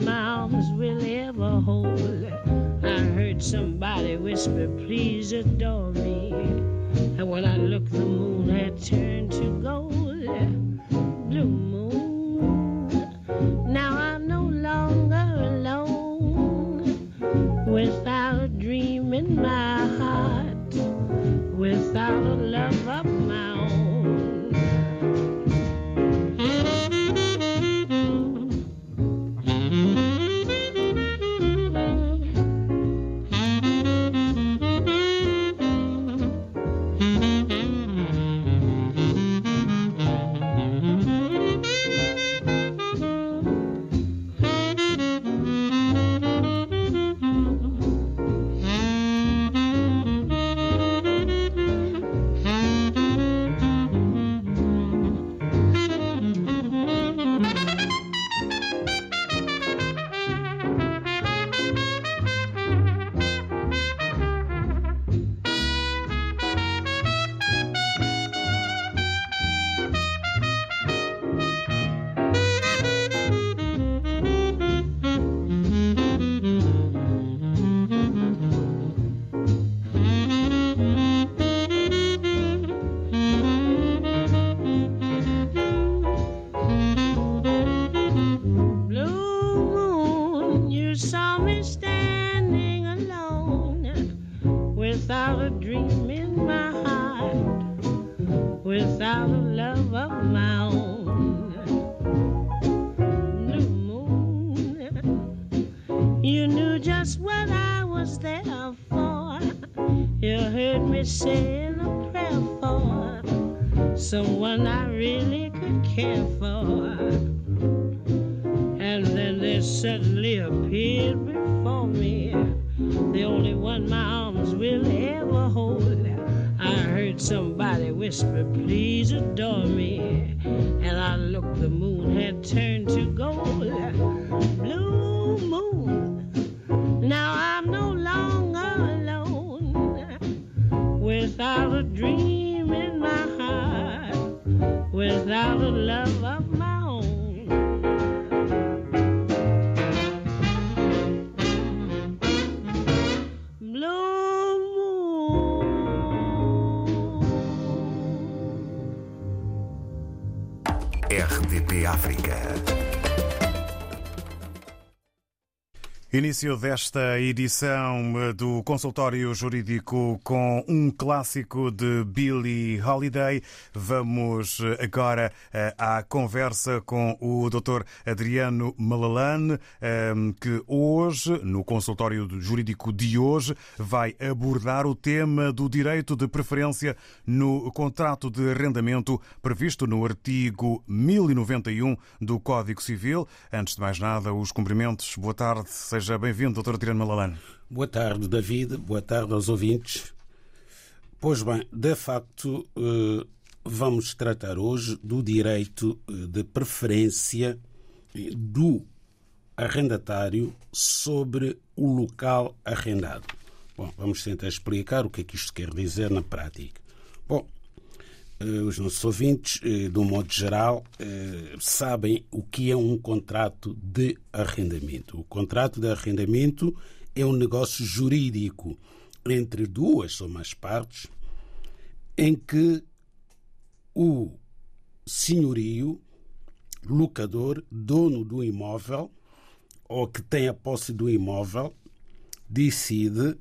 My arms will ever hold. I heard somebody whisper, please adore me. África. Início desta edição eh, do consultório jurídico com um clássico de Billie Holiday. Vamos eh, agora eh, à conversa com o Dr. Adriano Malalane, que hoje, no consultório jurídico de hoje, vai abordar o tema do direito de preferência no contrato de arrendamento previsto no artigo 1091 do Código Civil. Antes de mais nada, os cumprimentos. Boa tarde, seja bem-vindo, Dr. Adriano Malalane. Boa tarde, David. Boa tarde aos ouvintes. Pois bem, de facto, eh, vamos tratar hoje do direito eh, de preferência eh, do arrendatário sobre o local arrendado. Bom, vamos tentar explicar o que é que isto quer dizer na prática. Bom, os nossos ouvintes, de um modo geral, sabem o que é um contrato de arrendamento. O contrato de arrendamento é um negócio jurídico entre duas ou mais partes em que o senhorio, locador, dono do imóvel ou que tem a posse do imóvel, decide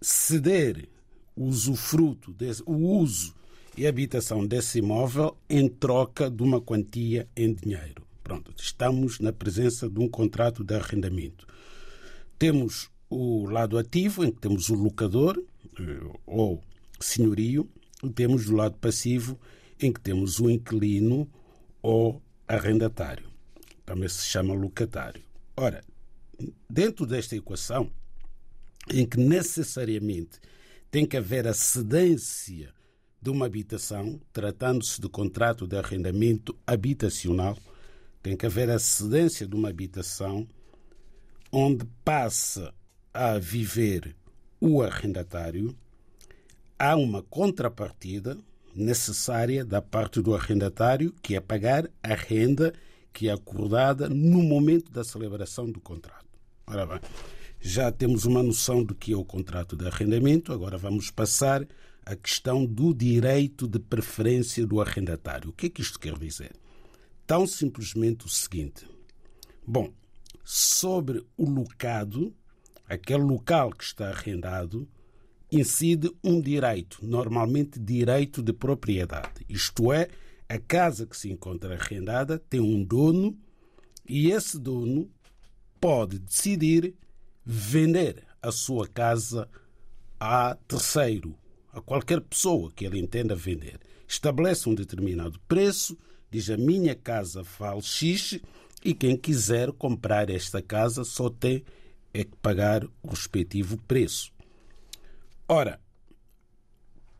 ceder o usufruto, o uso e habitação desse imóvel em troca de uma quantia em dinheiro. Pronto, estamos na presença de um contrato de arrendamento. Temos o lado ativo, em que temos o locador ou senhorio, e temos o lado passivo, em que temos o inquilino ou arrendatário. Também se chama locatário. Ora, dentro desta equação, em que necessariamente tem que haver a cedência de uma habitação, tratando-se de contrato de arrendamento habitacional, tem que haver a cedência de uma habitação onde passa a viver o arrendatário, há uma contrapartida necessária da parte do arrendatário, que é pagar a renda que é acordada no momento da celebração do contrato. Ora bem, já temos uma noção do que é o contrato de arrendamento, agora vamos passar à questão do direito de preferência do arrendatário. O que é que isto quer dizer? Tão simplesmente o seguinte: bom, sobre o locado, aquele local que está arrendado, incide um direito, normalmente direito de propriedade. Isto é, a casa que se encontra arrendada tem um dono e esse dono pode decidir vender a sua casa a terceiro, a qualquer pessoa que ele entenda vender. Estabelece um determinado preço, diz a minha casa vale X e quem quiser comprar esta casa só tem é que pagar o respectivo preço. Ora,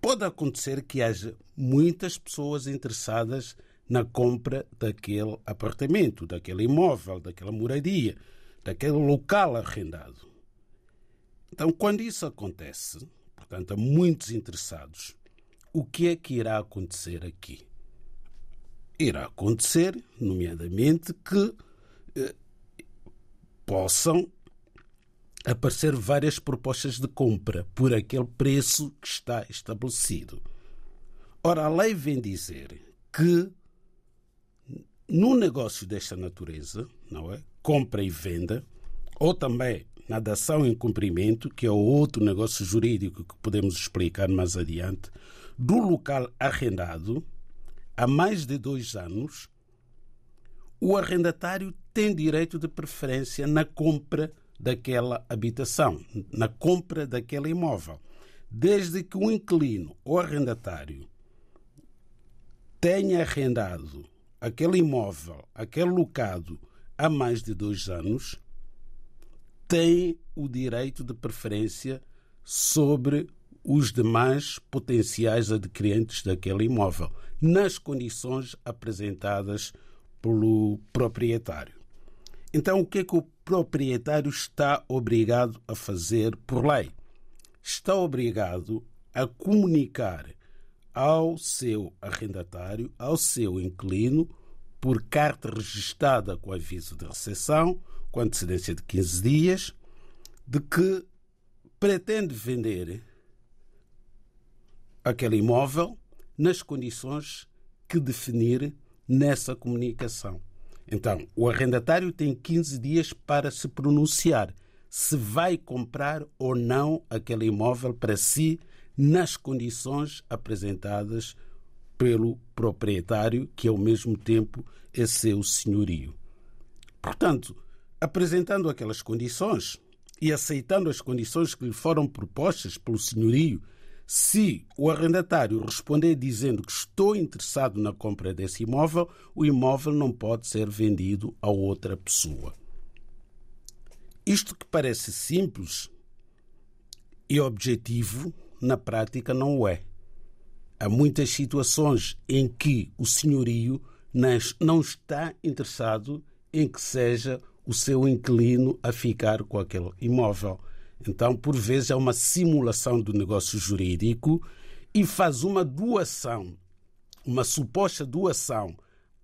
pode acontecer que haja muitas pessoas interessadas na compra daquele apartamento, daquele imóvel, daquela moradia, daquele local arrendado. Então, quando isso acontece, portanto, há muitos interessados, o que é que irá acontecer aqui? irá acontecer, nomeadamente, que eh, possam aparecer várias propostas de compra por aquele preço que está estabelecido. Ora, a lei vem dizer que no negócio desta natureza, não é? Compra e venda, ou também na dação em cumprimento, que é outro negócio jurídico que podemos explicar mais adiante, do local arrendado, há mais de dois anos, o arrendatário tem direito de preferência na compra daquela habitação, na compra daquele imóvel, desde que o inquilino ou arrendatário tenha arrendado aquele imóvel, aquele locado há mais de dois anos, tem o direito de preferência sobre os demais potenciais adquirentes daquele imóvel, nas condições apresentadas pelo proprietário. Então, o que é que o proprietário está obrigado a fazer por lei? Está obrigado a comunicar ao seu arrendatário, ao seu inquilino, por carta registada com aviso de recepção, com antecedência de 15 dias, de que pretende vender aquele imóvel nas condições que definir nessa comunicação. Então, o arrendatário tem 15 dias para se pronunciar se vai comprar ou não aquele imóvel para si nas condições apresentadas pelo proprietário, que ao mesmo tempo é seu senhorio. Portanto, apresentando aquelas condições e aceitando as condições que lhe foram propostas pelo senhorio se o arrendatário responder dizendo que estou interessado na compra desse imóvel, o imóvel não pode ser vendido a outra pessoa. Isto que parece simples e objetivo, na prática não o é. Há muitas situações em que o senhorio não está interessado em que seja o seu inquilino a ficar com aquele imóvel então, por vezes, é uma simulação do negócio jurídico e faz uma doação, uma suposta doação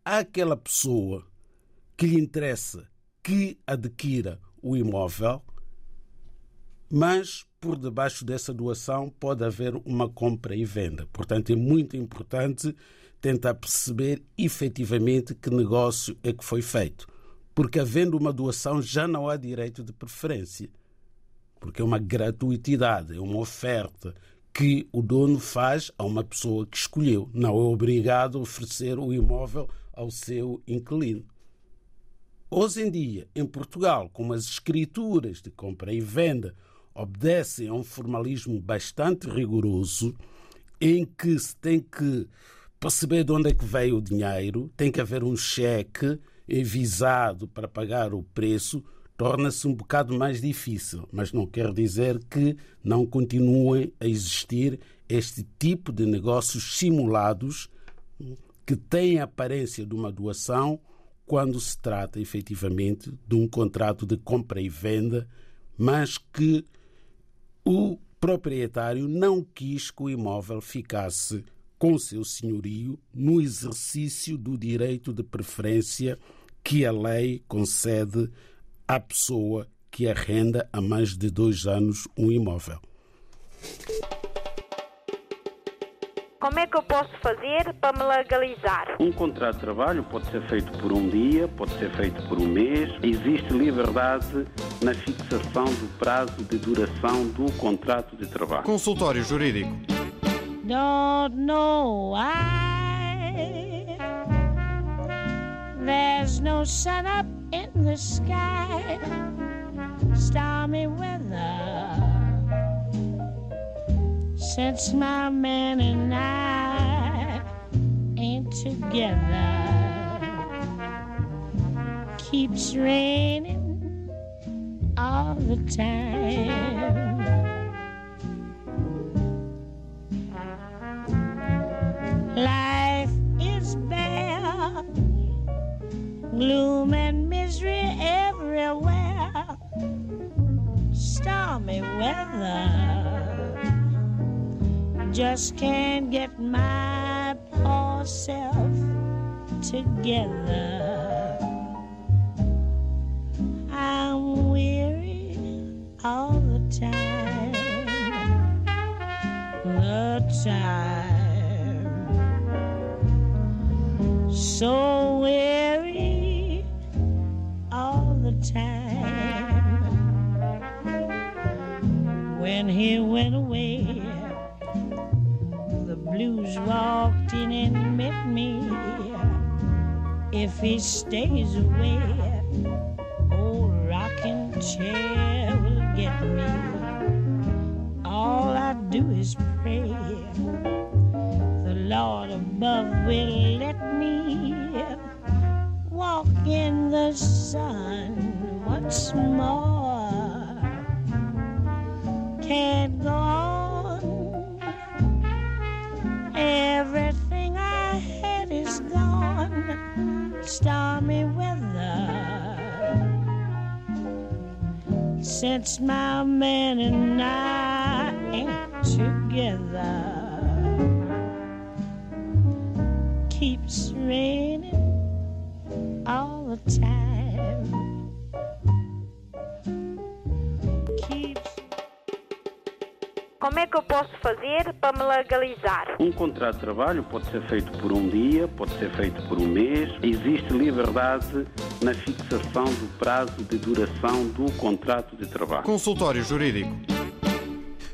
àquela pessoa que lhe interessa que adquira o imóvel, mas por debaixo dessa doação pode haver uma compra e venda. Portanto, é muito importante tentar perceber efetivamente que negócio é que foi feito. Porque havendo uma doação já não há direito de preferência porque é uma gratuitidade, é uma oferta que o dono faz a uma pessoa que escolheu. Não é obrigado a oferecer o imóvel ao seu inquilino. Hoje em dia, em Portugal, como as escrituras de compra e venda obedecem a um formalismo bastante rigoroso, em que se tem que para saber de onde é que veio o dinheiro, tem que haver um cheque envisado para pagar o preço, torna-se um bocado mais difícil. Mas não quer dizer que não continuem a existir este tipo de negócios simulados que têm a aparência de uma doação quando se trata efetivamente de um contrato de compra e venda, mas que o proprietário não quis que o imóvel ficasse com seu senhorio no exercício do direito de preferência que a lei concede à pessoa que arrenda há mais de dois anos um imóvel. Como é que eu posso fazer para me legalizar? Um contrato de trabalho pode ser feito por um dia, pode ser feito por um mês. Existe liberdade na fixação do prazo de duração do contrato de trabalho. Consultório Jurídico. Don't know why there's no sun up in the sky, stormy weather. Since my man and I ain't together, keeps raining all the time. Gloom and misery everywhere, stormy weather. Just can't get my poor self together. fish stays away. Since my man and I ain't together. keeps raining all the time. Keeps Como é que eu posso fazer para me legalizar? Um contrato de trabalho pode ser feito por um dia, pode ser feito por um mês. Existe liberdade na fixação do prazo de duração do contrato de trabalho. Consultório Jurídico.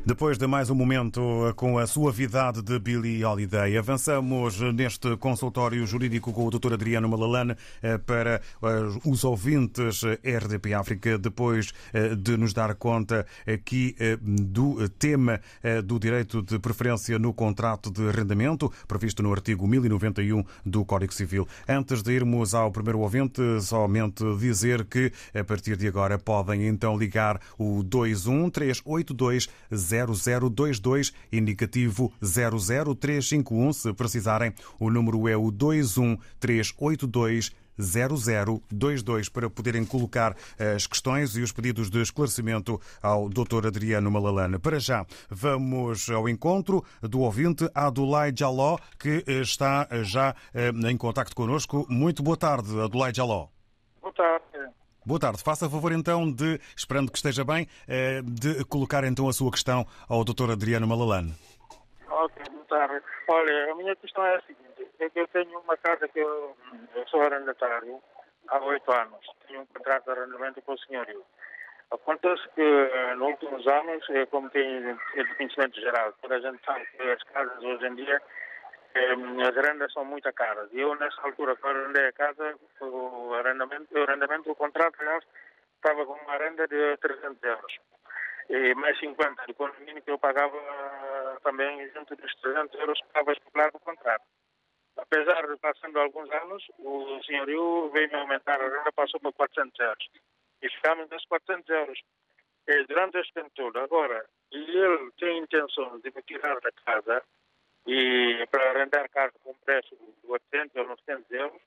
Depois de mais um momento com a suavidade de Billy Holiday, avançamos neste consultório jurídico com o Dr. Adriano Malalane eh, para eh, os ouvintes RDP África, depois eh, de nos dar conta aqui do tema do direito de preferência no contrato de arrendamento, previsto no artigo 1091 do Código Civil. Antes de irmos ao primeiro ouvinte, somente dizer que a partir de agora podem então ligar o 21382 0022, indicativo 00351. Se precisarem, o número é o 21382 0022 para poderem colocar as questões e os pedidos de esclarecimento ao Dr. Adriano Malalane. Para já, vamos ao encontro do ouvinte Adulai Jaló, que está já em contacto connosco. Muito boa tarde, Adulai Jaló. Boa tarde. Boa tarde. Faça favor então de, esperando que esteja bem, de colocar então a sua questão ao Dr. Adriano Malalane. Ok, boa tarde. Olha, a minha questão é a seguinte. É que eu tenho uma casa que eu, eu sou arrendatário há oito anos. Tenho um contrato de arrendamento com o senhorio. Acontece que nos últimos anos, como tem de conhecimento geral, toda a gente sabe que as casas hoje em dia as rendas são muito caras. E eu, nessa altura, quando arrendei a casa, o arrendamento, o arrendamento, o contrato, aliás, estava com uma renda de 300 euros. E mais 50 de condomínio que eu pagava também junto dos 300 euros estava estipulado no contrato. Apesar de passando alguns anos, o senhorio veio me aumentar a renda, passou para 400 euros. E ficamos nesses 400 euros. E durante este tempo todo, agora, ele tem intenção de me tirar da casa e para arrendar casa com preço de 800 ou 900 euros,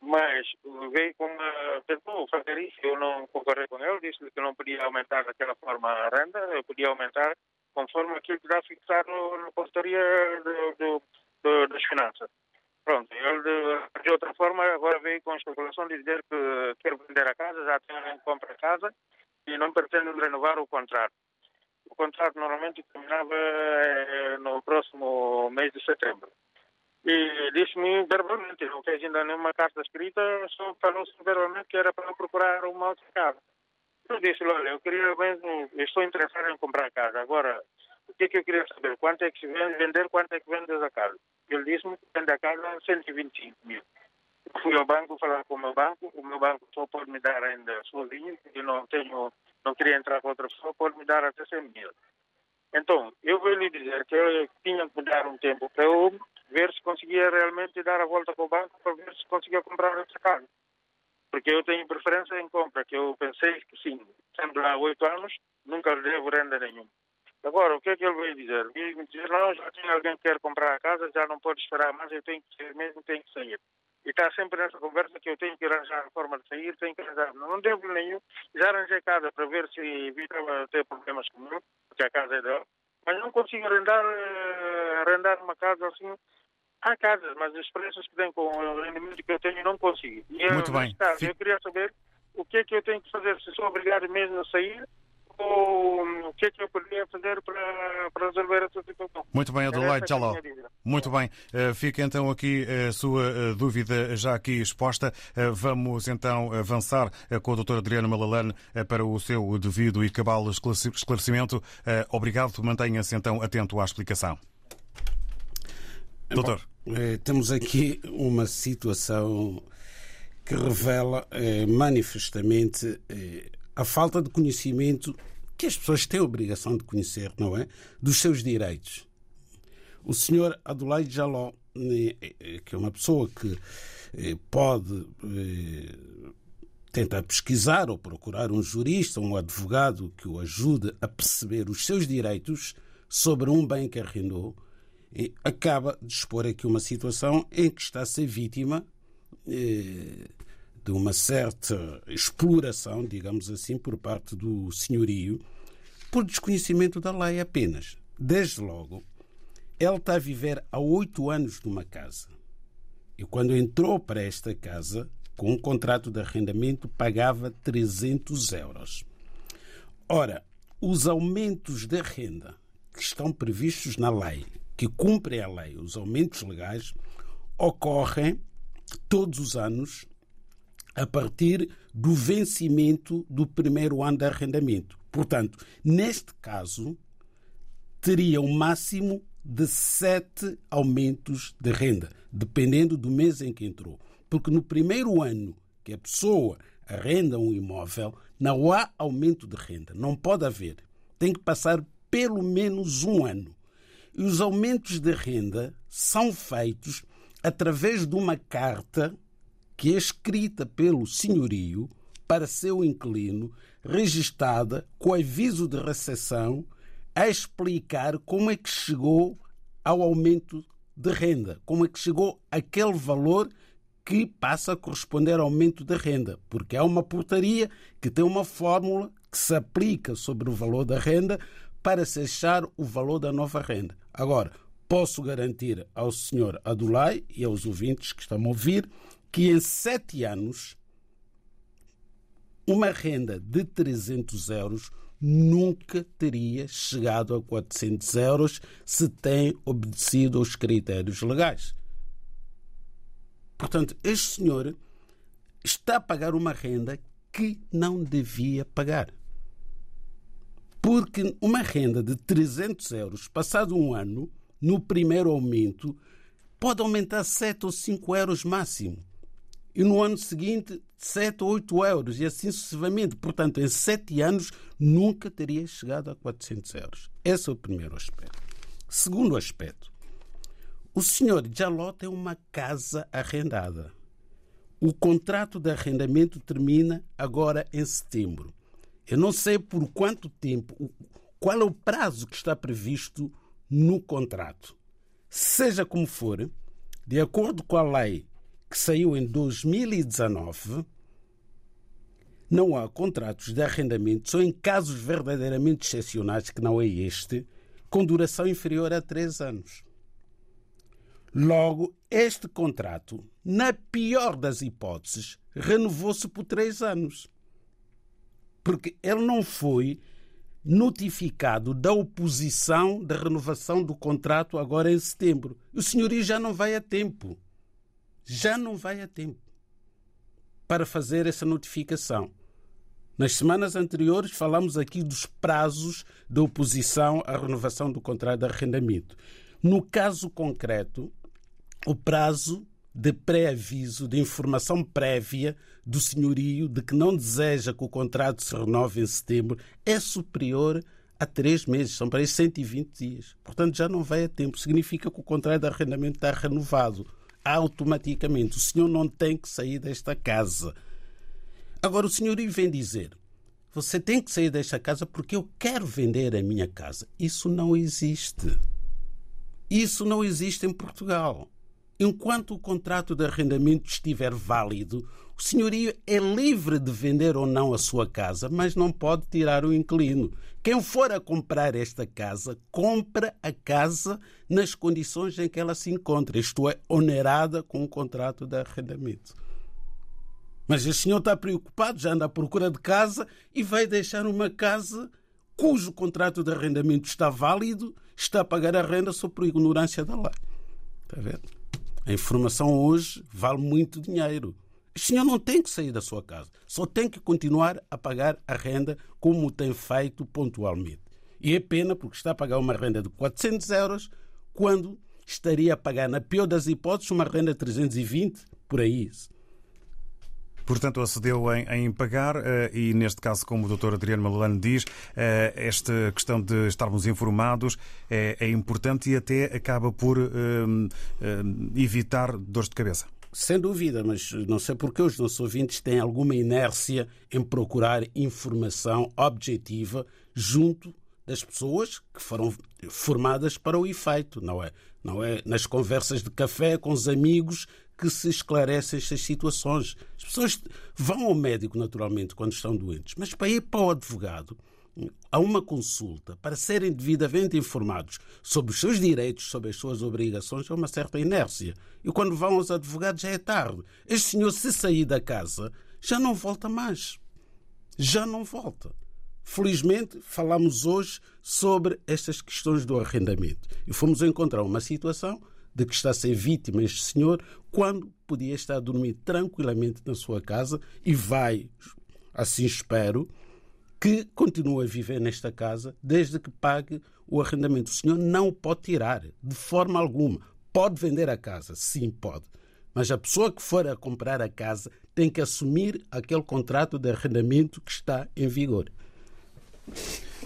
mas veio com uma, tentou fazer isso, eu não concorri com ele, disse-lhe que não podia aumentar daquela forma a renda, eu podia aumentar conforme aquilo que está fixado na consultoria das finanças. Pronto, ele de, outra forma agora veio com a especulação de dizer que quer vender a casa, já tem que compra a casa e não pretende renovar o contrato. O contrato normalmente terminava eh, no próximo mês de setembro. E disse-me verbalmente, não fez ainda nenhuma carta escrita, só falou-se verbalmente que era para procurar uma outra casa. Eu disse, olha, eu queria mesmo, estou interessado em comprar casa. Agora, o que, é que eu queria saber? Quanto é que se vende, vender, quanto é que vende a casa? Ele disse-me que vende a casa a 125 mil. Fui ao banco falar com o meu banco, o meu banco só pode me dar ainda sozinho, porque não tenho, não queria entrar com outra pessoa, pode me dar até 100 mil. Então, eu vou lhe dizer que eu tinha que dar um tempo para eu ver se conseguia realmente dar a volta com o banco para ver se conseguia comprar essa casa. Porque eu tenho preferência em compra, que eu pensei que sim, sempre há oito anos, nunca devo renda nenhuma. Agora, o que é que ele veio dizer? Veio dizer, não, já tem alguém que quer comprar a casa, já não pode esperar mais, eu tenho que mesmo, tenho que sair. E está sempre nessa conversa que eu tenho que arranjar a forma de sair, tenho que arranjar. Não devo nenhum. Já arranjei casa para ver se evitava ter problemas comigo, porque a casa é dela. Mas não consigo arrendar, arrendar uma casa assim Há casas, mas os preços que têm com o rendimento que eu tenho não consigo. E Muito bem. Caso, eu queria saber o que é que eu tenho que fazer, se sou obrigado mesmo a sair o que é que eu poderia fazer para, para resolver essa situação. Muito bem, Adelaide Jaló. Muito bem. Uh, fica então aqui a sua uh, dúvida já aqui exposta. Vamos então avançar com o Dr. Adriano Malalane para o seu devido e cabal esclarecimento. Obrigado. Mantenha-se então atento à explicação. Doutor. Eh, temos aqui uma situação que revela eh, manifestamente eh, a falta de conhecimento que as pessoas têm a obrigação de conhecer, não é? Dos seus direitos. O senhor Adelaide Jaló, que é uma pessoa que pode tentar pesquisar ou procurar um jurista, um advogado que o ajude a perceber os seus direitos sobre um bem que arrendou, acaba de expor aqui uma situação em que está a ser vítima eh, de uma certa exploração, digamos assim, por parte do senhorio, por desconhecimento da lei apenas. Desde logo, ele está a viver há oito anos numa casa. E quando entrou para esta casa, com um contrato de arrendamento, pagava 300 euros. Ora, os aumentos de renda que estão previstos na lei que cumprem a lei, os aumentos legais, ocorrem todos os anos a partir do vencimento do primeiro ano de arrendamento. Portanto, neste caso, teria um máximo de sete aumentos de renda, dependendo do mês em que entrou. Porque no primeiro ano que a pessoa arrenda um imóvel, não há aumento de renda. Não pode haver. Tem que passar pelo menos um ano. E os aumentos de renda são feitos através de uma carta que é escrita pelo senhorio para seu inquilino, registada com aviso de recessão, a explicar como é que chegou ao aumento de renda, como é que chegou aquele valor que passa a corresponder ao aumento de renda, porque há uma portaria que tem uma fórmula que se aplica sobre o valor da renda para se achar o valor da nova renda. Agora, posso garantir ao senhor Adulai e aos ouvintes que estão a ouvir que em sete anos uma renda de 300 euros nunca teria chegado a 400 euros se tem obedecido aos critérios legais. Portanto, este senhor está a pagar uma renda que não devia pagar. Porque uma renda de 300 euros, passado um ano, no primeiro aumento, pode aumentar 7 ou 5 euros máximo. E no ano seguinte, 7 ou 8 euros, e assim sucessivamente. Portanto, em 7 anos, nunca teria chegado a 400 euros. Esse é o primeiro aspecto. Segundo aspecto, O senhor Jaló tem uma casa arrendada. O contrato de arrendamento termina agora em setembro. Eu não sei por quanto tempo, qual é o prazo que está previsto no contrato. Seja como for, de acordo com a lei que saiu em 2019, não há contratos de arrendamento, só em casos verdadeiramente excepcionais, que não é este, com duração inferior a três anos. Logo, este contrato, na pior das hipóteses, renovou-se por três anos. Porque ele não foi notificado da oposição da renovação do contrato agora em setembro. O senhorio já não vai a tempo. Já não vai a tempo para fazer essa notificação. Nas semanas anteriores falamos aqui dos prazos da oposição à renovação do contrato de arrendamento. No caso concreto, o prazo de pré-aviso, de informação prévia do senhorio de que não deseja que o contrato se renove em setembro é superior a três meses, são para aí 120 dias. Portanto, já não vai a tempo. Significa que o contrato de arrendamento está renovado automaticamente. O senhor não tem que sair desta casa. Agora, o senhorio vem dizer: você tem que sair desta casa porque eu quero vender a minha casa. Isso não existe. Isso não existe em Portugal. Enquanto o contrato de arrendamento estiver válido, o senhorio é livre de vender ou não a sua casa, mas não pode tirar o inquilino. Quem for a comprar esta casa, compra a casa nas condições em que ela se encontra, isto é, onerada com o contrato de arrendamento. Mas o senhor está preocupado, já anda à procura de casa e vai deixar uma casa cujo contrato de arrendamento está válido, está a pagar a renda só por ignorância da lei. Está vendo? A informação hoje vale muito dinheiro. O senhor não tem que sair da sua casa, só tem que continuar a pagar a renda como tem feito pontualmente. E é pena porque está a pagar uma renda de 400 euros quando estaria a pagar, na pior das hipóteses, uma renda de 320, por aí. Portanto, acedeu em, em pagar eh, e, neste caso, como o Dr. Adriano Malalano diz, eh, esta questão de estarmos informados é, é importante e até acaba por um, evitar dores de cabeça. Sem dúvida, mas não sei porque os nossos ouvintes têm alguma inércia em procurar informação objetiva junto das pessoas que foram formadas para o efeito, não é? Não é nas conversas de café com os amigos que se esclarecem estas situações. As pessoas vão ao médico, naturalmente, quando estão doentes, mas para ir para o advogado, a uma consulta, para serem devidamente informados sobre os seus direitos, sobre as suas obrigações, é uma certa inércia. E quando vão aos advogados já é tarde. Este senhor, se sair da casa, já não volta mais. Já não volta. Felizmente, falamos hoje sobre estas questões do arrendamento. E fomos encontrar uma situação de que está a ser vítima este senhor, quando podia estar a dormir tranquilamente na sua casa e vai, assim espero, que continue a viver nesta casa desde que pague o arrendamento. O senhor não o pode tirar, de forma alguma. Pode vender a casa, sim, pode. Mas a pessoa que for a comprar a casa tem que assumir aquele contrato de arrendamento que está em vigor.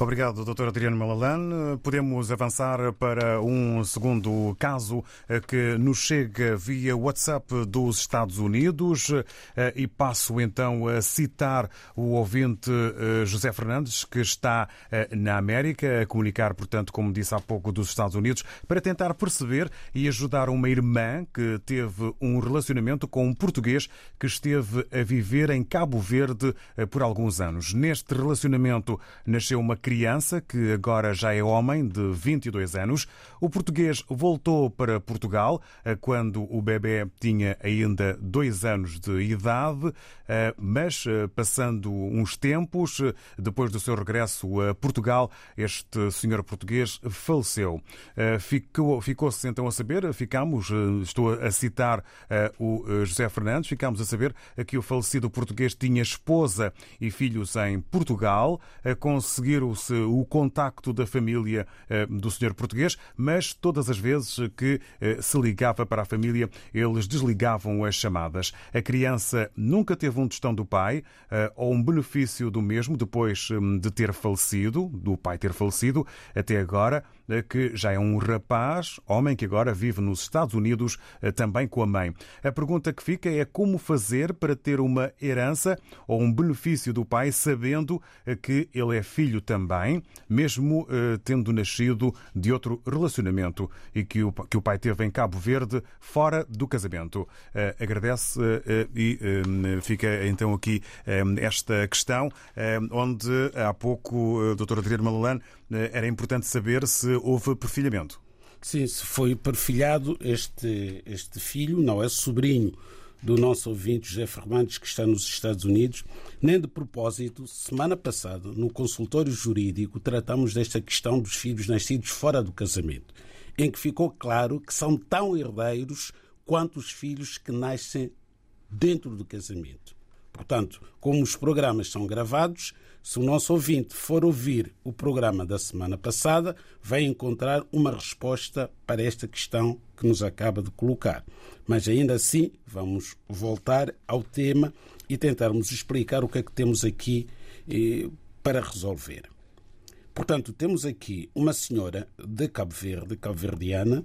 Obrigado, Dr. Adriano Malalan. Podemos avançar para um segundo caso eh, que nos chega via WhatsApp dos Estados Unidos eh, e passo então a citar o ouvinte eh, José Fernandes, que está na América, a comunicar, portanto, como disse há pouco, dos Estados Unidos, para tentar perceber e ajudar uma irmã que teve um relacionamento com um português que esteve a viver em Cabo Verde por alguns anos. Neste relacionamento nasceu uma criança, que agora já é homem, de 22 anos. O português voltou para Portugal eh, quando o bebê tinha ainda dois anos de idade, eh, mas eh, passando uns tempos, depois do seu regresso a Portugal, este senhor português faleceu. Ficou, ficou-se então a saber, ficamos, estou a citar o José Fernandes, ficámos a saber que o falecido português tinha esposa e filhos em Portugal, a conseguir o perdeu-se o contacto da família do senhor português, mas todas as vezes que se ligava para a família, eles desligavam as chamadas. A criança nunca teve um tostão do pai ou um benefício do mesmo depois hum, de ter falecido, do pai ter falecido, até agora que já é um rapaz, homem que agora vive nos Estados Unidos, eh, também com a mãe. A pergunta que fica é como fazer para ter uma herança ou um benefício do pai, sabendo eh, que ele é filho também, mesmo eh, tendo nascido de outro relacionamento e que o, que o pai teve em Cabo Verde, fora do casamento. Agradece e fica então aqui esta questão, onde há pouco a doutora Adriana Malalane era importante saber se houve perfilhamento. Sim, se foi perfilhado este, este filho, não é sobrinho do nosso ouvinte José Fernandes, que está nos Estados Unidos. Nem de propósito, semana passada, no consultório jurídico, tratamos desta questão dos filhos nascidos fora do casamento, em que ficou claro que são tão herdeiros quanto os filhos que nascem dentro do casamento. Portanto, como os programas são gravados, se o nosso ouvinte for ouvir o programa da semana passada, vai encontrar uma resposta para esta questão que nos acaba de colocar. Mas ainda assim, vamos voltar ao tema e tentarmos explicar o que é que temos aqui eh, para resolver. Portanto, temos aqui uma senhora de Cabo Verde, cabo-verdiana,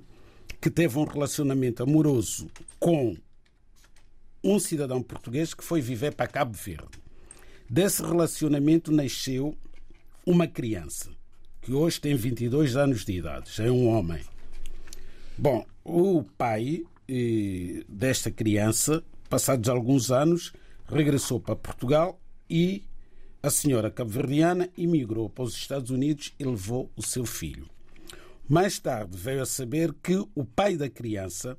que teve um relacionamento amoroso com um cidadão português que foi viver para Cabo Verde. Desse relacionamento nasceu uma criança, que hoje tem 22 anos de idade, já é um homem. Bom, o pai eh, desta criança, passados alguns anos, regressou para Portugal e a senhora cabo-verdiana emigrou para os Estados Unidos e levou o seu filho. Mais tarde veio a saber que o pai da criança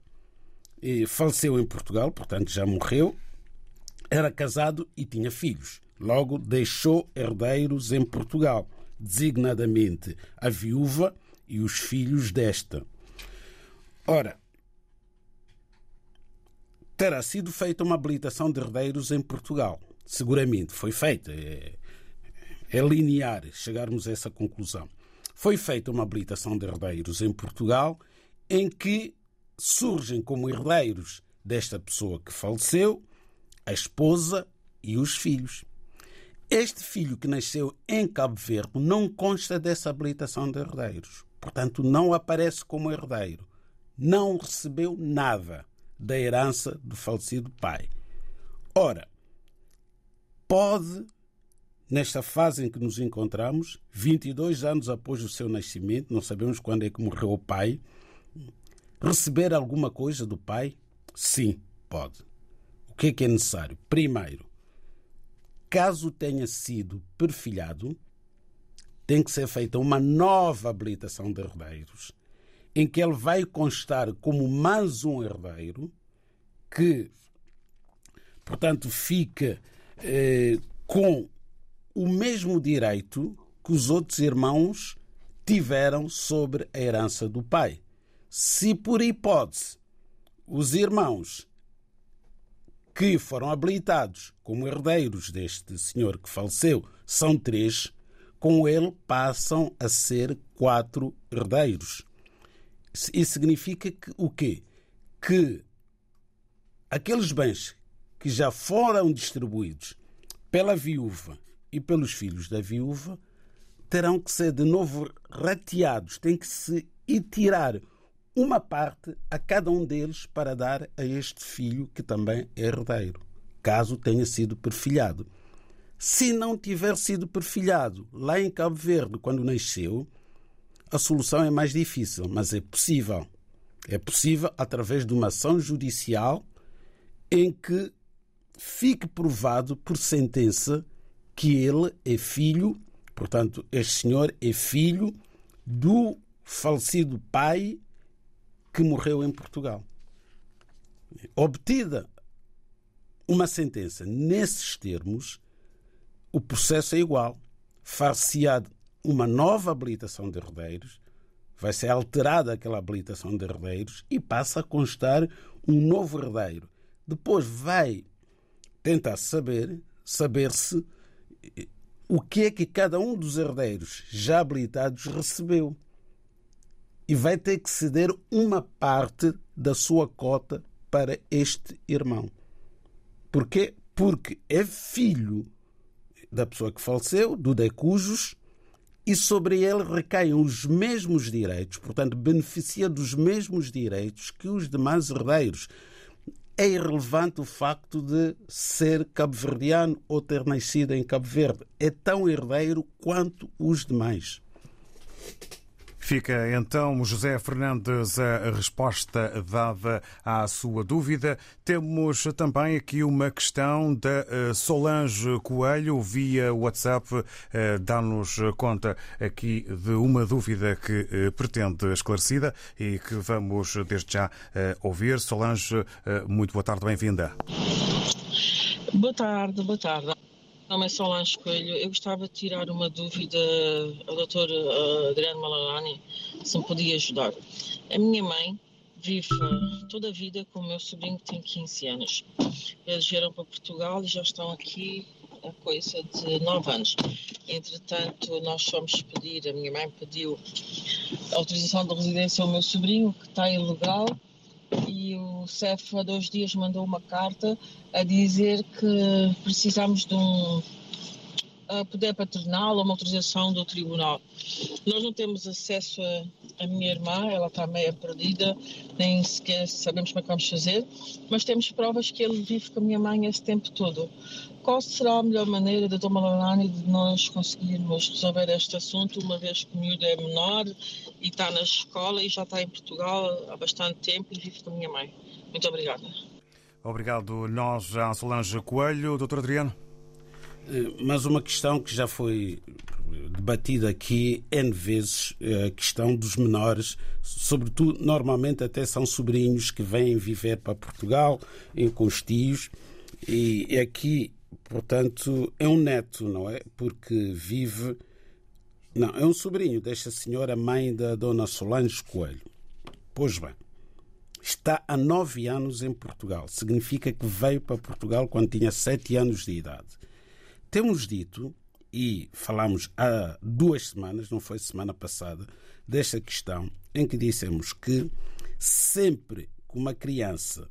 eh, faleceu em Portugal, portanto já morreu, era casado e tinha filhos. Logo, deixou herdeiros em Portugal, designadamente a viúva e os filhos desta. Ora, terá sido feita uma habilitação de herdeiros em Portugal. Seguramente foi feita. É, é linear chegarmos a essa conclusão. Foi feita uma habilitação de herdeiros em Portugal em que surgem como herdeiros desta pessoa que faleceu a esposa e os filhos. Este filho que nasceu em Cabo Verde não consta dessa habilitação de herdeiros. Portanto, não aparece como herdeiro. Não recebeu nada da herança do falecido pai. Ora, pode, nesta fase em que nos encontramos, 22 anos após o seu nascimento, não sabemos quando é que morreu o pai, receber alguma coisa do pai? Sim, pode. O que é que é necessário? Primeiro, caso tenha sido perfilhado, tem que ser feita uma nova habilitação de herdeiros, em que ele vai constar como mais um herdeiro que, portanto, fica eh, com o mesmo direito que os outros irmãos tiveram sobre a herança do pai. Se por hipótese os irmãos que foram habilitados como herdeiros deste senhor que faleceu são três, com ele passam a ser quatro herdeiros. Isso significa que o quê? Que aqueles bens que já foram distribuídos pela viúva e pelos filhos da viúva terão que ser de novo rateados, tem que se ir tirar uma parte a cada um deles para dar a este filho que também é herdeiro, caso tenha sido perfilhado. Se não tiver sido perfilhado lá em Cabo Verde quando nasceu, a solução é mais difícil, mas é possível. É possível através de uma ação judicial em que fique provado por sentença que ele é filho, portanto, este senhor é filho do falecido pai que morreu em Portugal. Obtida uma sentença nesses termos, o processo é igual. Far-se-á uma nova habilitação de herdeiros, vai ser alterada aquela habilitação de herdeiros e passa a constar um novo herdeiro. Depois vai tentar saber, saber se o que é que cada um dos herdeiros já habilitados recebeu. E vai ter que ceder uma parte da sua cota para este irmão. Porquê? Porque é filho da pessoa que faleceu, do decujos, e sobre ele recaem os mesmos direitos, portanto, beneficia dos mesmos direitos que os demais herdeiros. É irrelevante o facto de ser cabo-verdiano ou ter nascido em Cabo Verde. É tão herdeiro quanto os demais. Fica então, José Fernandes, a resposta dada à sua dúvida. Temos também aqui uma questão da eh, Solange Coelho, via WhatsApp, eh, dá-nos conta aqui de uma dúvida que eh, pretende esclarecida e que vamos desde já ouvir. Solange, muito boa tarde, bem-vinda. Boa tarde, boa tarde nome é Solange Coelho. Eu gostava de tirar uma dúvida ao Dr. Eh, Adriano Malalani, se me podia ajudar. A minha mãe vive toda a vida com o meu sobrinho que tem 15 anos. Eles vieram para Portugal e já estão aqui a coisa de 9 anos. Entretanto, nós fomos pedir, a minha mãe pediu autorização de residência ao meu sobrinho, que está ilegal, e o CEF há dois dias mandou uma carta a dizer que precisamos de um poder paternal ou uma autorização do tribunal. Nós não temos acesso à minha irmã, ela está meio perdida, nem sequer sabemos como é que vamos fazer, mas temos provas que ele vive com a minha mãe esse tempo todo. Qual será a melhor maneira da Dona Malalani de nós conseguirmos resolver este assunto, uma vez que o miúdo é menor e está na escola e já está em Portugal há bastante tempo e vive com a minha mãe? Muito obrigada. Obrigado. Nós, a Solange Coelho. Doutor Adriano? Eh, mas uma questão que já foi debatida aqui N vezes, eh, a questão dos menores, sobretudo, normalmente até são sobrinhos que vêm viver para Portugal, com os tios, e aqui, portanto, é um neto, não é? Porque vive. Não, é um sobrinho desta senhora, mãe da dona Solange Coelho. Pois bem, está há nove anos em Portugal. Significa que veio para Portugal quando tinha sete anos de idade. Temos dito, e falamos há duas semanas, não foi semana passada, desta questão, em que dissemos que sempre que uma criança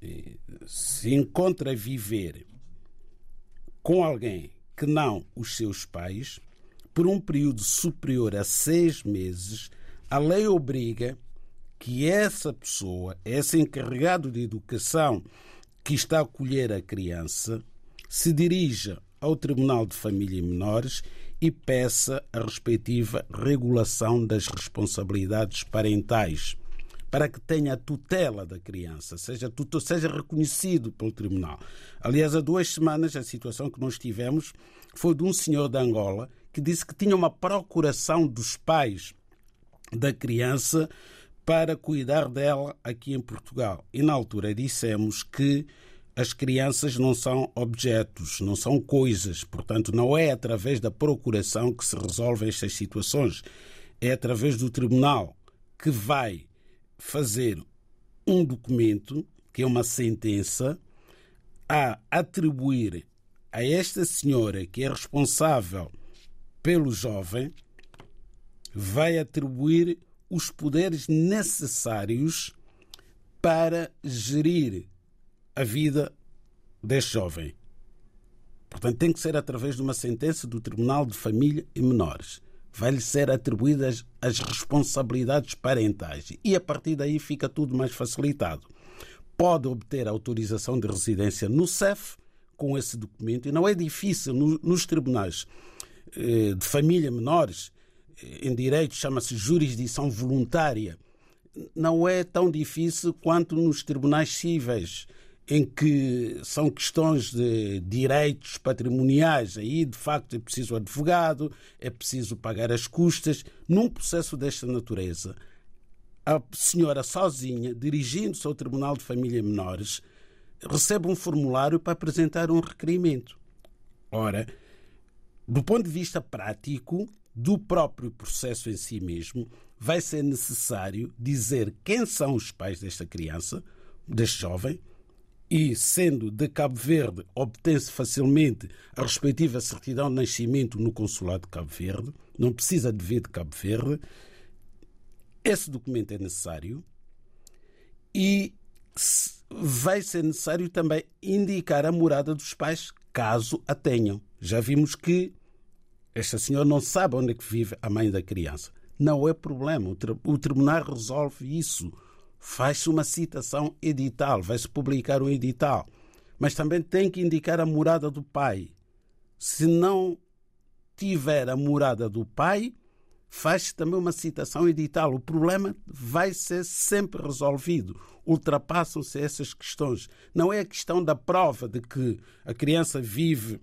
eh, se encontra a viver com alguém que não os seus pais, por um período superior a seis meses, a lei obriga que essa pessoa, esse encarregado de educação que está a acolher a criança, se dirija ao Tribunal de Família e Menores e peça a respectiva regulação das responsabilidades parentais para que tenha a tutela da criança, seja, seja reconhecido pelo tribunal. Aliás, há duas semanas a situação que nós tivemos foi de um senhor de Angola que disse que tinha uma procuração dos pais da criança para cuidar dela aqui em Portugal. E na altura dissemos que as crianças não são objetos, não são coisas. Portanto, não é através da procuração que se resolvem estas situações. É através do tribunal que vai fazer um documento, que é uma sentença, a atribuir a esta senhora que é responsável pelo jovem, vai atribuir os poderes necessários para gerir a vida deste jovem. Portanto, tem que ser através de uma sentença do Tribunal de Família e Menores. Vai-lhe ser atribuídas as responsabilidades parentais e a partir daí fica tudo mais facilitado. Pode obter autorização de residência no CEF com esse documento e não é difícil nos tribunais eh, de família menores, eh, em direito chama-se jurisdição voluntária, não é tão difícil quanto nos tribunais cíveis em que são questões de direitos patrimoniais. Aí, de facto, é preciso advogado, é preciso pagar as custas. Num processo desta natureza, a senhora sozinha, dirigindo-se ao Tribunal de Família Menores, recebe um formulário para apresentar um requerimento. Ora, do ponto de vista prático, do próprio processo em si mesmo, vai ser necessário dizer quem são os pais desta criança, deste jovem, e, sendo de Cabo Verde, obtém-se facilmente a respectiva certidão de nascimento no Consulado de Cabo Verde, não precisa de vir de Cabo Verde. Esse documento é necessário e vai ser necessário também indicar a morada dos pais, caso a tenham. Já vimos que esta senhora não sabe onde é que vive a mãe da criança. Não é problema, o tribunal resolve isso. Faz-se uma citação edital, vai-se publicar um edital. Mas também tem que indicar a morada do pai. Se não tiver a morada do pai, faz também uma citação edital. O problema vai ser sempre resolvido. Ultrapassam-se essas questões. Não é a questão da prova de que a criança vive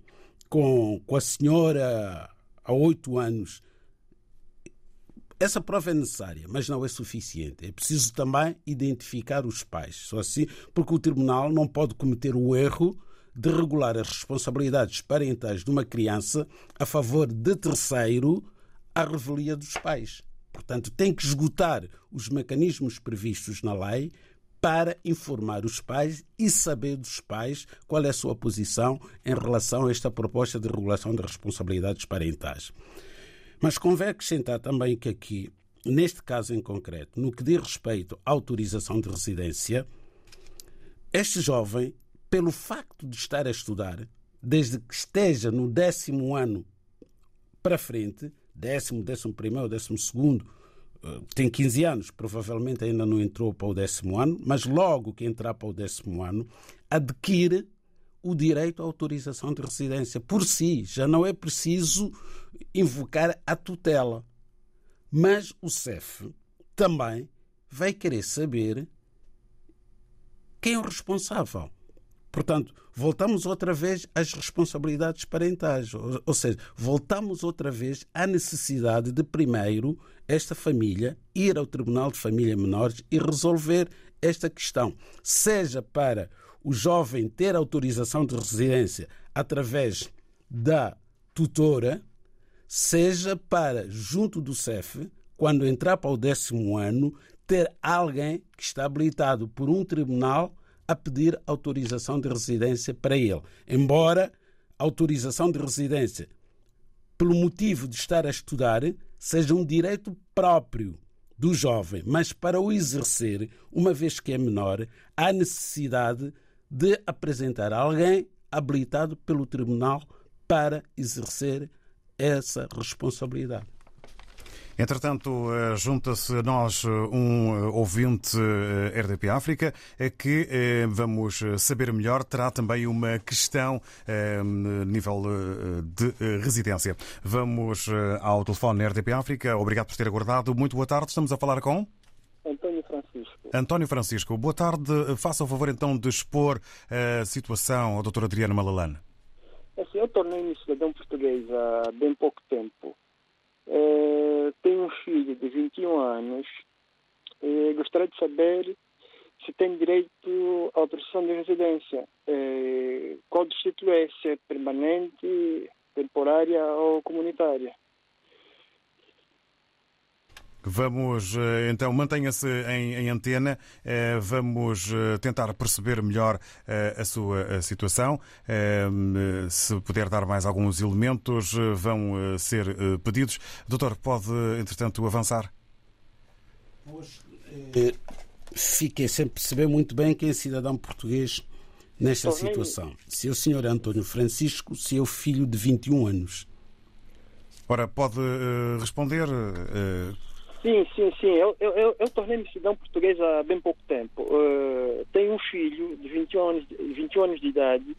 com, com a senhora há oito anos. Essa prova é necessária, mas não é suficiente. É preciso também identificar os pais. Só assim, porque o tribunal não pode cometer o erro de regular as responsabilidades parentais de uma criança a favor de terceiro à revelia dos pais. Portanto, tem que esgotar os mecanismos previstos na lei para informar os pais e saber dos pais qual é a sua posição em relação a esta proposta de regulação das responsabilidades parentais. Mas convém acrescentar também que aqui, neste caso em concreto, no que diz respeito à autorização de residência, este jovem, pelo facto de estar a estudar, desde que esteja no décimo ano para frente, décimo, décimo primeiro, décimo segundo, eh, tem 15 anos, provavelmente ainda não entrou para o décimo ano, mas logo que entrar para o décimo ano, adquire o direito à autorização de residência por si. Já não é preciso invocar a tutela. Mas o CEF também vai querer saber quem é o responsável. Portanto, voltamos outra vez às responsabilidades parentais, ou seja, voltamos outra vez à necessidade de primeiro esta família ir ao Tribunal de Família Menores e resolver esta questão, seja para o jovem ter autorização de residência através da tutora, seja para, junto do CEF, quando entrar para o décimo ano, ter alguém que está habilitado por um tribunal a pedir autorização de residência para ele. Embora a autorização de residência, pelo motivo de estar a estudar, seja um direito próprio do jovem, mas para o exercer, uma vez que é menor, há necessidade de apresentar alguém habilitado pelo tribunal para exercer essa responsabilidade. Entretanto, eh, junta-se a nós eh, um eh, ouvinte RDP África que vamos saber melhor. Terá também uma questão nível de residência. Vamos ao telefone RDP África. Obrigado por ter aguardado. Muito boa tarde. Estamos a falar com. António Francisco. Boa tarde. Faça o favor então de expor a situação ao Dr. Adriano Malalane. É assim, eu tornei-me cidadão português há bem pouco tempo é, tenho um filho de 21 anos. É, gostaria de saber se tem direito à autorização de residência. É, qual distrito é? Se é permanente, temporária ou comunitária? Vamos, eh, então, mantenha-se em, em, antena. Eh, vamos eh, tentar perceber melhor a sua situação. Se puder dar mais alguns elementos, vão ser pedidos. Doutor, pode, entretanto, avançar? Fiquei sem perceber muito bem quem é cidadão português nesta situação. Se é o senhor António Francisco, se é o filho de 21 anos. Ora, pode responder. Sim, sim, sim. Eu, eu, eu, eu tornei-me cidadão português há bem pouco tempo. Uh, tenho um filho de 21 anos, 21 anos de idade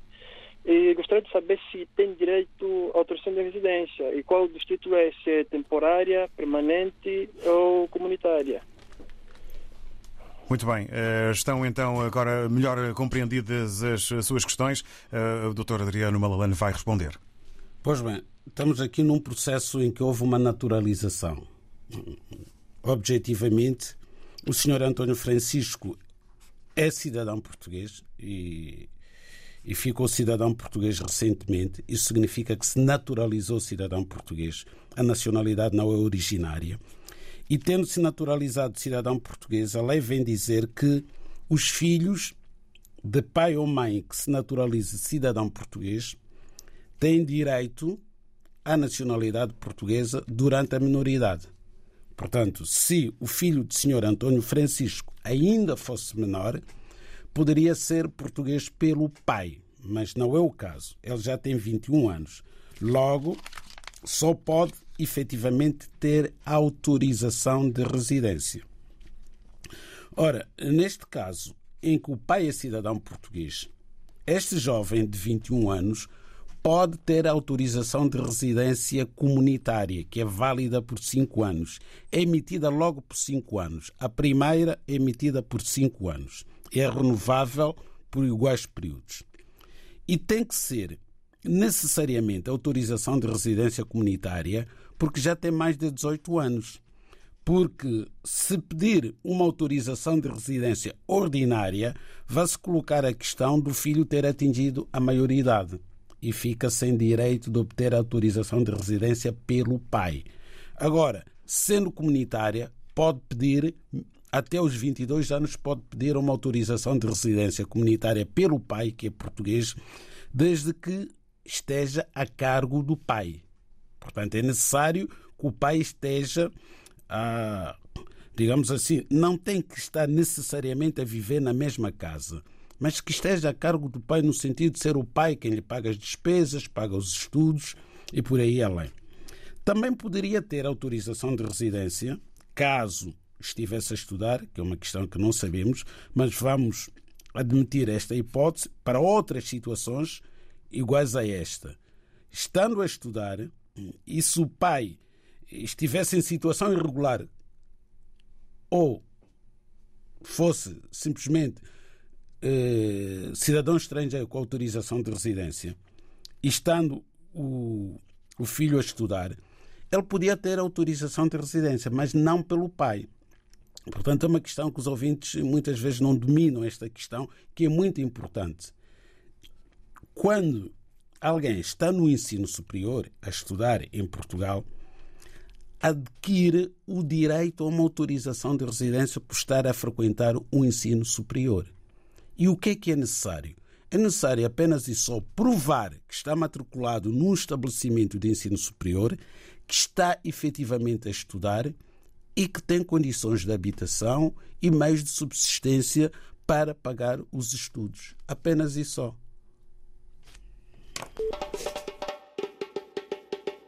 e gostaria de saber se tem direito à autorização de residência e qual o distrito é, se é temporária, permanente ou comunitária. Muito bem. Eh, estão então agora melhor compreendidas as suas questões. Eh, o Dr. Adriano Malalane vai responder. Pois bem, estamos aqui num processo em que houve uma naturalização objetivamente, o senhor António Francisco é cidadão português e, e ficou cidadão português recentemente. Isso significa que se naturalizou cidadão português. A nacionalidade não é originária. E tendo-se naturalizado cidadão português, a lei vem dizer que os filhos de pai ou mãe que se naturalize cidadão português tem direito à nacionalidade portuguesa durante a minoridade. Portanto, se o filho do senhor António Francisco ainda fosse menor, poderia ser português pelo pai, mas não é o caso. Ele já tem 21 anos. Logo, só pode efetivamente ter autorização de residência. Ora, neste caso, em que o pai é cidadão português, este jovem de 21 anos pode ter autorização de residência comunitária, que é válida por cinco anos. É emitida logo por cinco anos. A primeira é emitida por cinco anos. É renovável por iguais períodos. E tem que ser necessariamente autorização de residência comunitária porque já tem mais de 18 anos. Porque se pedir uma autorização de residência ordinária, vai-se colocar a questão do filho ter atingido a maioridade e fica sem direito de obter autorização de residência pelo pai. Agora, sendo comunitária, pode pedir, até os 22 anos, pode pedir uma autorização de residência comunitária pelo pai, que é português, desde que esteja a cargo do pai. Portanto, é necessário que o pai esteja, ah, digamos assim, não tem que estar necessariamente a viver na mesma casa mas que esteja a cargo do pai no sentido de ser o pai quem lhe paga as despesas, paga os estudos e por aí além. Também poderia ter autorização de residência caso estivesse a estudar, que é uma questão que não sabemos, mas vamos admitir esta hipótese para outras situações iguais a esta. Estando a estudar, e se o pai estivesse em situação irregular ou fosse simplesmente eh, cidadão estrangeiro com autorização de residência, estando o, o filho a estudar, ele podia ter autorização de residência, mas não pelo pai. Portanto, é uma questão que os ouvintes muitas vezes não dominam esta questão, que é muito importante. Quando alguém está no ensino superior a estudar em Portugal, adquire o direito a uma autorização de residência por estar a frequentar o ensino superior. E o que é que é necessário? É necessário apenas e só provar que está matriculado num estabelecimento de ensino superior, que está efetivamente a estudar e que tem condições de habitação e meios de subsistência para pagar os estudos. Apenas isso só.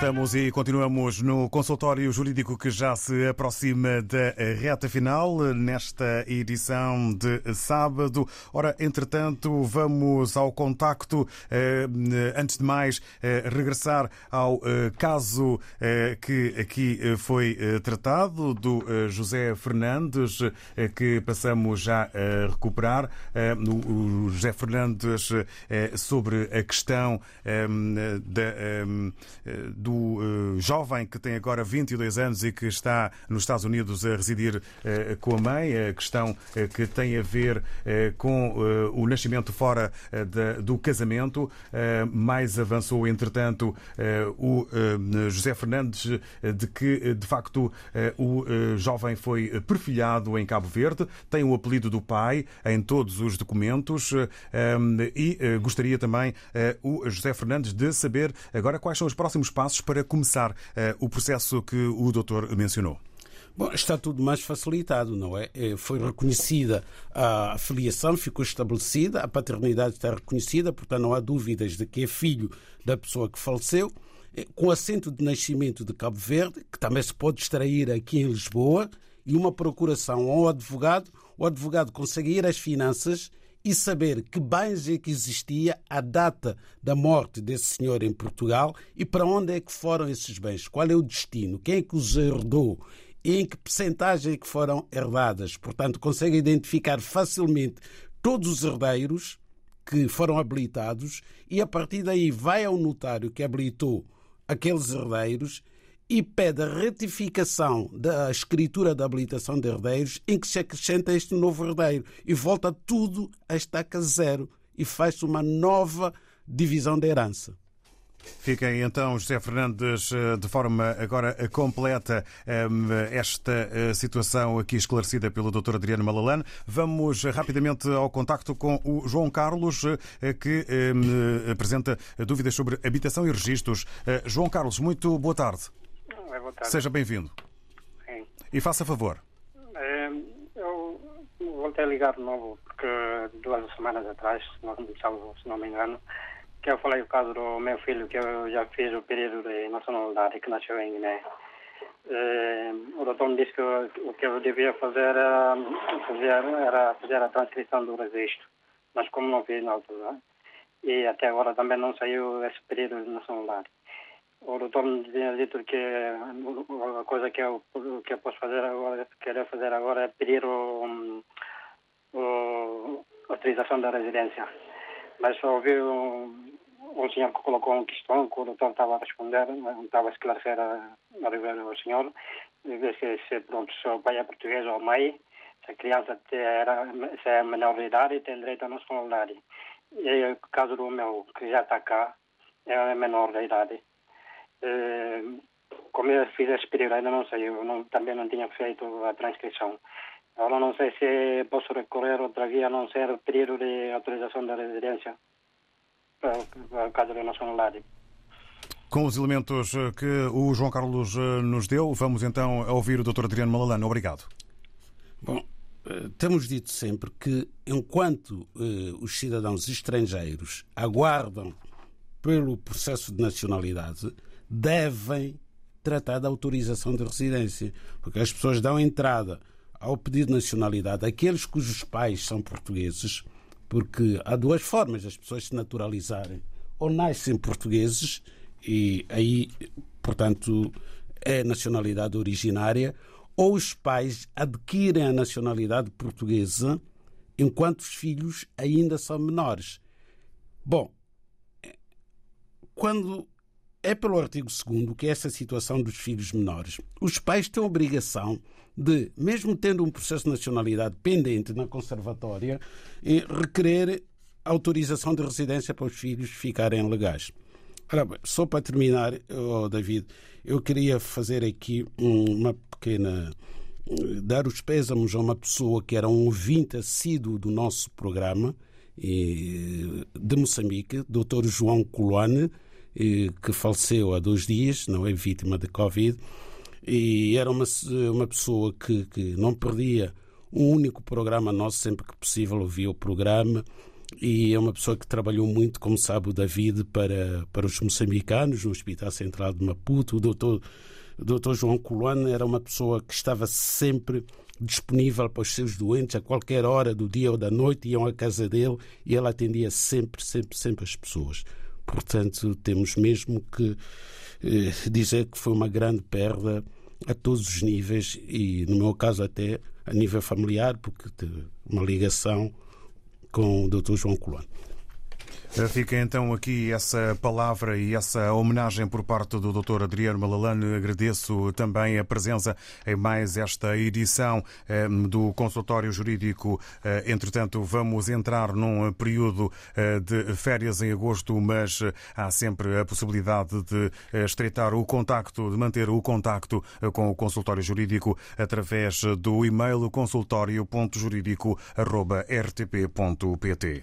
Estamos e continuamos no consultório jurídico que já se aproxima da reta final nesta edição de sábado. Ora, entretanto, vamos ao contacto. Eh, antes de mais, eh, regressar ao eh, caso que aqui foi tratado do José Fernandes, que passamos já a recuperar. O José Fernandes sobre a questão da do eh, jovem que tem agora 22 anos e que está nos Estados Unidos a residir eh, com a mãe, a questão eh, que tem a ver com o nascimento fora do casamento. Mais avançou, entretanto, o José Fernandes de que, de facto, o jovem foi perfilhado em Cabo Verde, tem o apelido do pai em todos os documentos e gostaria também o José Fernandes de saber agora quais são os próximos passos para começar eh, o processo que o doutor mencionou? Bom, está tudo mais facilitado, não é? Eh, foi reconhecida a filiação, ficou estabelecida, a paternidade está reconhecida, portanto não há dúvidas de que é filho da pessoa que faleceu, eh, com assento de nascimento de Cabo Verde, que também se pode extrair aqui em Lisboa, e uma procuração ao advogado, o advogado consegue ir às finanças e saber que bens é que existia à data da morte desse senhor em Portugal e para onde é que foram esses bens, qual é o destino, quem é que os herdou e em que percentagem é que foram herdadas. Portanto, consegue identificar facilmente todos os herdeiros que foram habilitados e a partir daí vai ao notário que habilitou aqueles herdeiros e pede a retificação da escritura da habilitação de herdeiros em que se acrescenta este novo herdeiro e volta tudo a estaca zero e faz uma nova divisão da herança. Fiquem então, José Fernandes, eh, de forma agora completa ehm, esta eh, situação aqui esclarecida pelo Dr. Adriano Malalane. Vamos rapidamente ao contacto com o João Carlos, eh, que ehm, apresenta dúvidas sobre habitação e registros. João Carlos, muito boa tarde tarde. Seja bem-vindo. E faça favor. É, eu voltei a ligar de novo, porque duas semanas atrás, se não, se não me engano, que eu falei o caso do meu filho, que eu já fiz o período de nacionalidade, que nasceu em Guiné. É, o doutor me disse que o que eu devia fazer era fazer, era fazer a transcrição do registro, mas como não fiz na altura, e até agora também não saiu esse período de nacionalidade o doutor me tinha dito que a coisa que eu, que eu posso fazer agora, querer fazer agora é pedir o, o, a autorização da residência. Mas só ouvi um, um senhor que colocou uma questão que o doutor estava a responder, estava a esclarecer a, a ver o senhor, se, se, pronto, se o pai é português ou mãe, se a criança era, se é menor de idade tem direito à nacionalidade. E o caso do meu, que já está cá, é menor de idade como eu fiz esse período, ainda não sei, eu não, também não tinha feito a transcrição. Agora não sei se posso recorrer outra via a não ser período de autorização da residência para, o caso da nacionalidade. Com os elementos que o João Carlos eh, nos deu, vamos então ouvir o Dr. Adriano Malalano. Obrigado. Bom, eh, temos dito sempre que enquanto eh, os cidadãos estrangeiros aguardam pelo processo de nacionalidade, devem tratar da autorização de residência, porque as pessoas dão entrada ao pedido de nacionalidade aqueles cujos pais são portugueses, porque há duas formas das pessoas se naturalizarem. Ou nascem portugueses, e aí, portanto, é nacionalidade originária, ou os pais adquirem a nacionalidade portuguesa enquanto os filhos ainda são menores. Bom, quando é pelo artigo 2 que é essa situação dos filhos menores. Os pais têm a obrigação de, mesmo tendo um processo de nacionalidade pendente na conservatória, requerer autorização de residência para os filhos ficarem legais. Ora bem, só para terminar, oh David, eu queria fazer aqui uma pequena. dar os pésamos a uma pessoa que era um ouvinte assíduo do nosso programa de Moçambique, Dr. João Colone que faleceu há dois dias, não é vítima de Covid, e era uma, uma pessoa que, que não perdia um único programa nosso, sempre que possível ouvia o programa e é uma pessoa que trabalhou muito, como sabe o David, para, para os moçambicanos no Hospital Central de Maputo. O doutor, o doutor João Coluano era uma pessoa que estava sempre disponível para os seus doentes a qualquer hora do dia ou da noite, iam à casa dele e ele atendia sempre, sempre, sempre as pessoas. Portanto, temos mesmo que eh, dizer que foi uma grande perda a todos os níveis e, no meu caso, até a nível familiar, porque uma ligação com o Dr. João Colano. Fica então aqui essa palavra e essa homenagem por parte do Dr. Adriano Malalane. Agradeço também a presença em mais esta edição eh, do consultório jurídico. Eh, entretanto, vamos entrar num período eh, de férias em agosto, mas há sempre a possibilidade de estreitar o contacto, de manter o contacto com o consultório jurídico através do e-mail consultório.jurídico.rtp.pt.